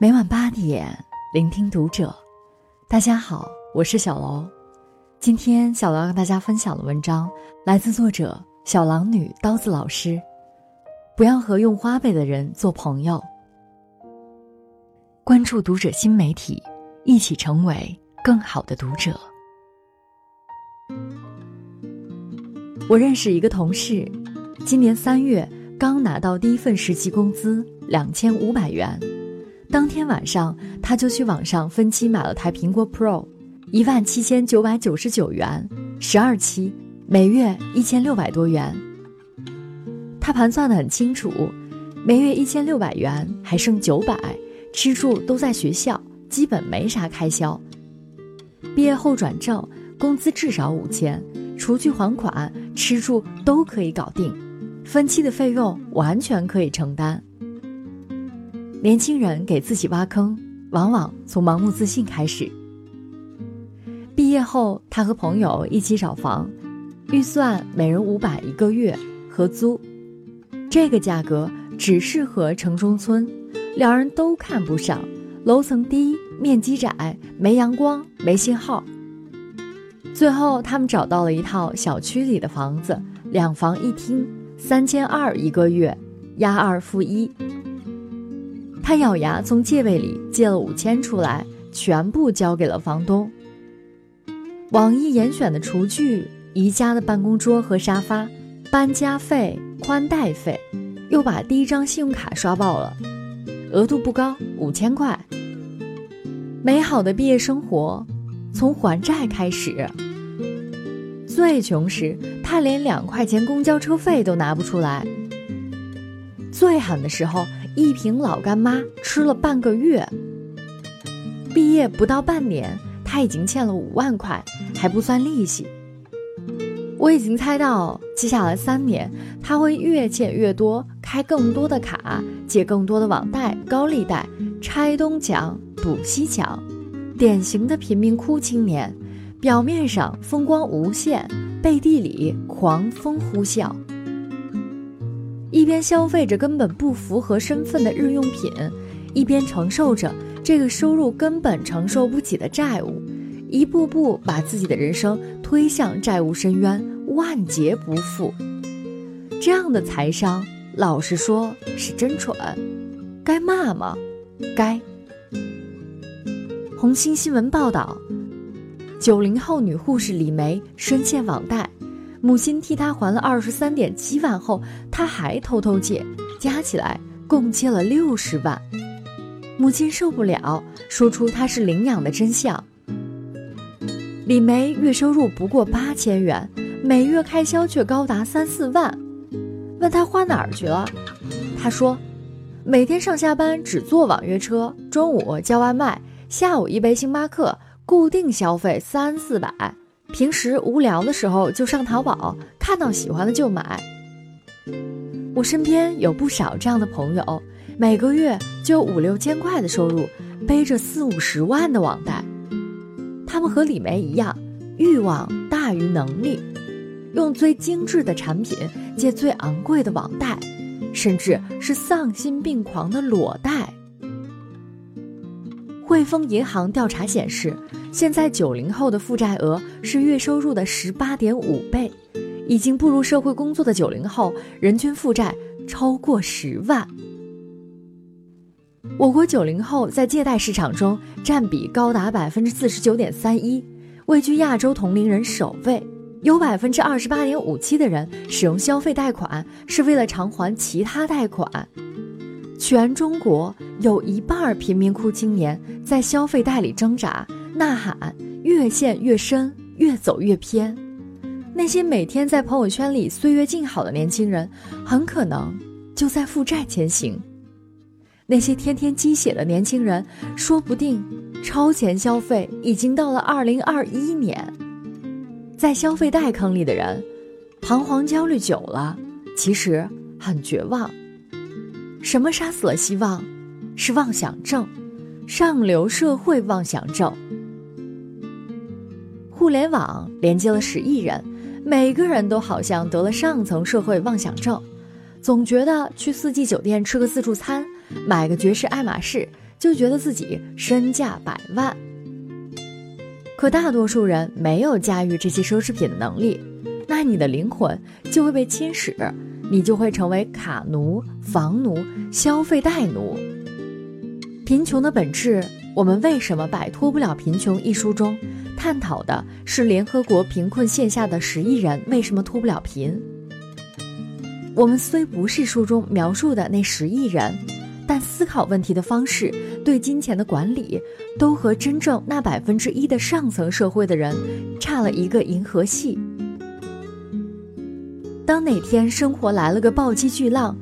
每晚八点，聆听读者。大家好，我是小楼。今天小楼要跟大家分享的文章来自作者小狼女刀子老师。不要和用花呗的人做朋友。关注读者新媒体，一起成为更好的读者。我认识一个同事，今年三月刚拿到第一份实习工资两千五百元。当天晚上，他就去网上分期买了台苹果 Pro，一万七千九百九十九元，十二期，每月一千六百多元。他盘算的很清楚，每月一千六百元，还剩九百，吃住都在学校，基本没啥开销。毕业后转正，工资至少五千，除去还款，吃住都可以搞定，分期的费用完全可以承担。年轻人给自己挖坑，往往从盲目自信开始。毕业后，他和朋友一起找房，预算每人五百一个月，合租。这个价格只适合城中村，两人都看不上。楼层低，面积窄，没阳光，没信号。最后，他们找到了一套小区里的房子，两房一厅，三千二一个月，押二付一。他咬牙从借位里借了五千出来，全部交给了房东。网易严选的厨具、宜家的办公桌和沙发、搬家费、宽带费，又把第一张信用卡刷爆了，额度不高，五千块。美好的毕业生活，从还债开始。最穷时，他连两块钱公交车费都拿不出来。最狠的时候。一瓶老干妈吃了半个月。毕业不到半年，他已经欠了五万块，还不算利息。我已经猜到，接下来三年他会越欠越多，开更多的卡，借更多的网贷、高利贷，拆东墙补西墙，典型的贫民窟青年，表面上风光无限，背地里狂风呼啸。一边消费着根本不符合身份的日用品，一边承受着这个收入根本承受不起的债务，一步步把自己的人生推向债务深渊，万劫不复。这样的财商，老实说是真蠢，该骂吗？该。红星新闻报道，九零后女护士李梅深陷网贷。母亲替他还了二十三点七万后，他还偷偷借，加起来共借了六十万。母亲受不了，说出他是领养的真相。李梅月收入不过八千元，每月开销却高达三四万。问他花哪儿去了，他说：“每天上下班只坐网约车，中午叫外卖，下午一杯星巴克，固定消费三四百。”平时无聊的时候就上淘宝，看到喜欢的就买。我身边有不少这样的朋友，每个月就五六千块的收入，背着四五十万的网贷。他们和李梅一样，欲望大于能力，用最精致的产品借最昂贵的网贷，甚至是丧心病狂的裸贷。汇丰银行调查显示，现在九零后的负债额是月收入的十八点五倍，已经步入社会工作的九零后人均负债超过十万。我国九零后在借贷市场中占比高达百分之四十九点三一，位居亚洲同龄人首位。有百分之二十八点五七的人使用消费贷款是为了偿还其他贷款。全中国有一半贫民窟青年在消费贷里挣扎呐喊，越陷越深，越走越偏。那些每天在朋友圈里岁月静好的年轻人，很可能就在负债前行。那些天天鸡血的年轻人，说不定超前消费已经到了二零二一年。在消费贷坑里的人，彷徨焦虑久了，其实很绝望。什么杀死了希望？是妄想症，上流社会妄想症。互联网连接了十亿人，每个人都好像得了上层社会妄想症，总觉得去四季酒店吃个自助餐，买个爵士爱马仕，就觉得自己身价百万。可大多数人没有驾驭这些奢侈品的能力，那你的灵魂就会被侵蚀，你就会成为卡奴、房奴、消费贷奴。贫穷的本质，我们为什么摆脱不了贫穷？一书中探讨的是联合国贫困线下的十亿人为什么脱不了贫。我们虽不是书中描述的那十亿人，但思考问题的方式、对金钱的管理，都和真正那百分之一的上层社会的人差了一个银河系。当哪天生活来了个暴击巨浪，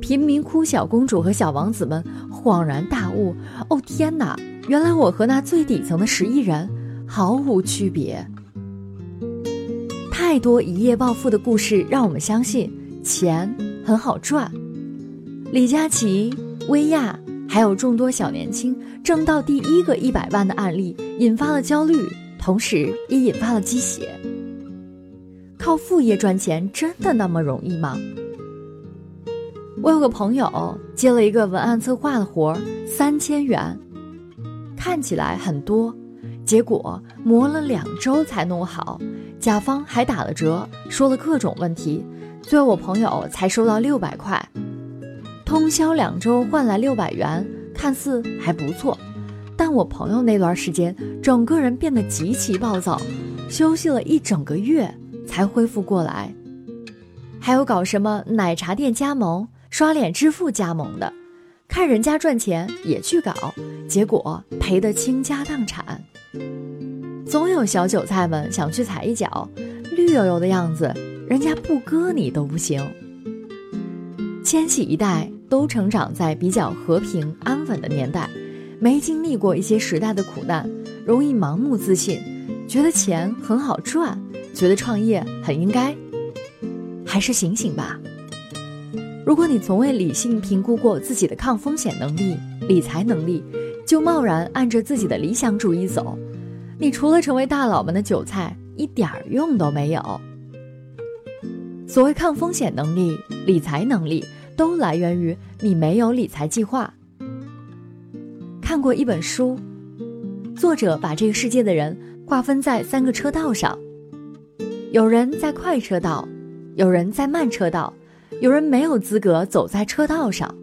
贫民窟小公主和小王子们恍然大悟：“哦天哪，原来我和那最底层的十亿人毫无区别。”太多一夜暴富的故事让我们相信。钱很好赚，李佳琦、薇娅还有众多小年轻挣到第一个一百万的案例，引发了焦虑，同时也引发了鸡血。靠副业赚钱真的那么容易吗？我有个朋友接了一个文案策划的活儿，三千元，看起来很多，结果磨了两周才弄好，甲方还打了折，说了各种问题。最后我朋友才收到六百块，通宵两周换来六百元，看似还不错。但我朋友那段时间整个人变得极其暴躁，休息了一整个月才恢复过来。还有搞什么奶茶店加盟、刷脸支付加盟的，看人家赚钱也去搞，结果赔得倾家荡产。总有小韭菜们想去踩一脚，绿油油的样子。人家不割你都不行。千禧一代都成长在比较和平安稳的年代，没经历过一些时代的苦难，容易盲目自信，觉得钱很好赚，觉得创业很应该。还是醒醒吧！如果你从未理性评估过自己的抗风险能力、理财能力，就贸然按着自己的理想主义走，你除了成为大佬们的韭菜，一点儿用都没有。所谓抗风险能力、理财能力，都来源于你没有理财计划。看过一本书，作者把这个世界的人划分在三个车道上：有人在快车道，有人在慢车道，有人没有资格走在车道上，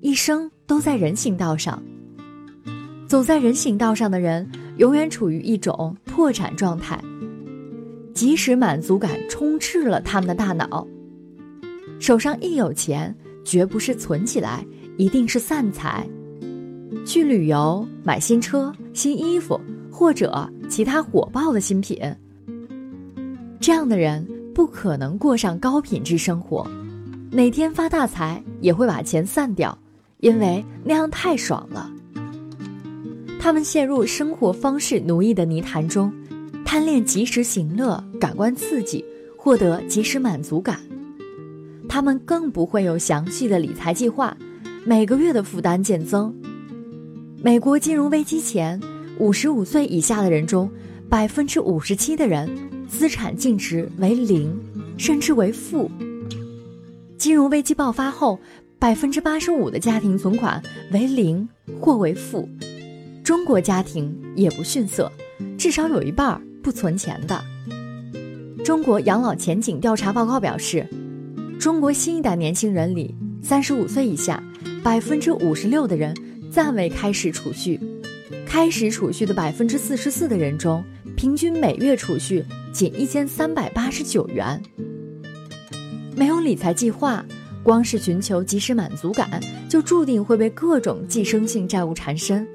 一生都在人行道上。走在人行道上的人，永远处于一种破产状态。即使满足感充斥了他们的大脑，手上一有钱，绝不是存起来，一定是散财，去旅游、买新车、新衣服或者其他火爆的新品。这样的人不可能过上高品质生活，哪天发大财也会把钱散掉，因为那样太爽了。他们陷入生活方式奴役的泥潭中。贪恋及时行乐、感官刺激，获得及时满足感。他们更不会有详细的理财计划，每个月的负担渐增。美国金融危机前，五十五岁以下的人中，百分之五十七的人资产净值为零，甚至为负。金融危机爆发后，百分之八十五的家庭存款为零或为负。中国家庭也不逊色，至少有一半。不存钱的。中国养老前景调查报告表示，中国新一代年轻人里，三十五岁以下，百分之五十六的人暂未开始储蓄，开始储蓄的百分之四十四的人中，平均每月储蓄仅一千三百八十九元。没有理财计划，光是寻求及时满足感，就注定会被各种寄生性债务缠身，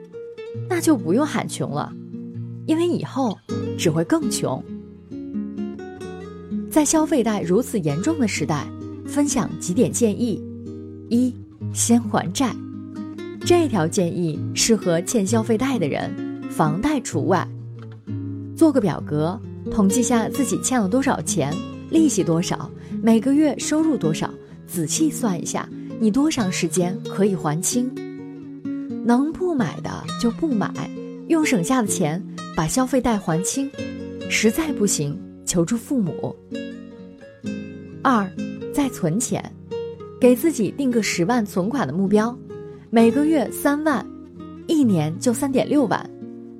那就不用喊穷了。因为以后只会更穷。在消费贷如此严重的时代，分享几点建议：一、先还债。这条建议适合欠消费贷的人，房贷除外。做个表格，统计下自己欠了多少钱，利息多少，每个月收入多少，仔细算一下，你多长时间可以还清？能不买的就不买，用省下的钱。把消费贷还清，实在不行求助父母。二，再存钱，给自己定个十万存款的目标，每个月三万，一年就三点六万，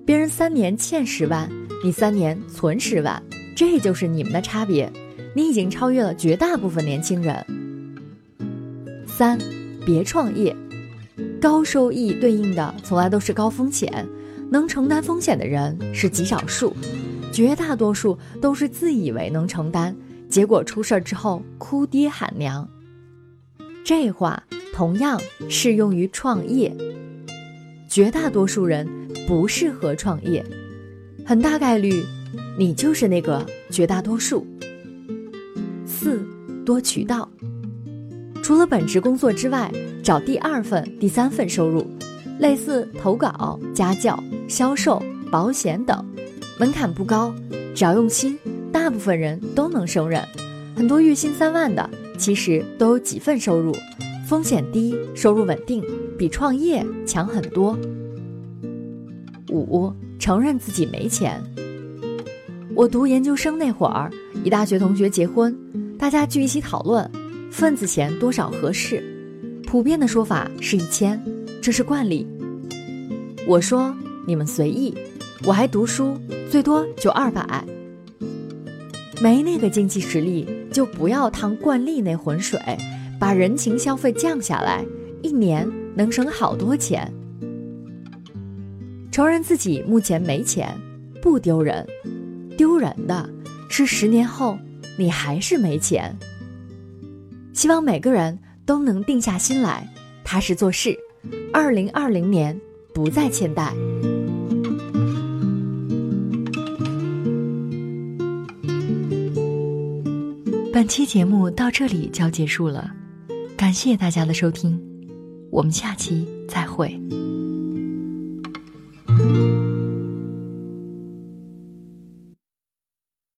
别人三年欠十万，你三年存十万，这就是你们的差别。你已经超越了绝大部分年轻人。三，别创业，高收益对应的从来都是高风险，能承担风险的人是极少数，绝大多数都是自以为能承担，结果出事儿之后哭爹喊娘。这话同样适用于创业，绝大多数人不适合创业，很大概率你就是那个绝大多数。四多渠道，除了本职工作之外，找第二份、第三份收入，类似投稿、家教、销售、保险等，门槛不高，只要用心，大部分人都能胜任。很多月薪三万的，其实都有几份收入，风险低，收入稳定，比创业强很多。五承认自己没钱。我读研究生那会儿，一大学同学结婚。大家聚一起讨论，份子钱多少合适？普遍的说法是一千，这是惯例。我说你们随意，我还读书，最多就二百。没那个经济实力，就不要趟惯例那浑水，把人情消费降下来，一年能省好多钱。承认自己目前没钱，不丢人，丢人的是十年后。你还是没钱。希望每个人都能定下心来，踏实做事。二零二零年不再欠贷。本期节目到这里就要结束了，感谢大家的收听，我们下期再会。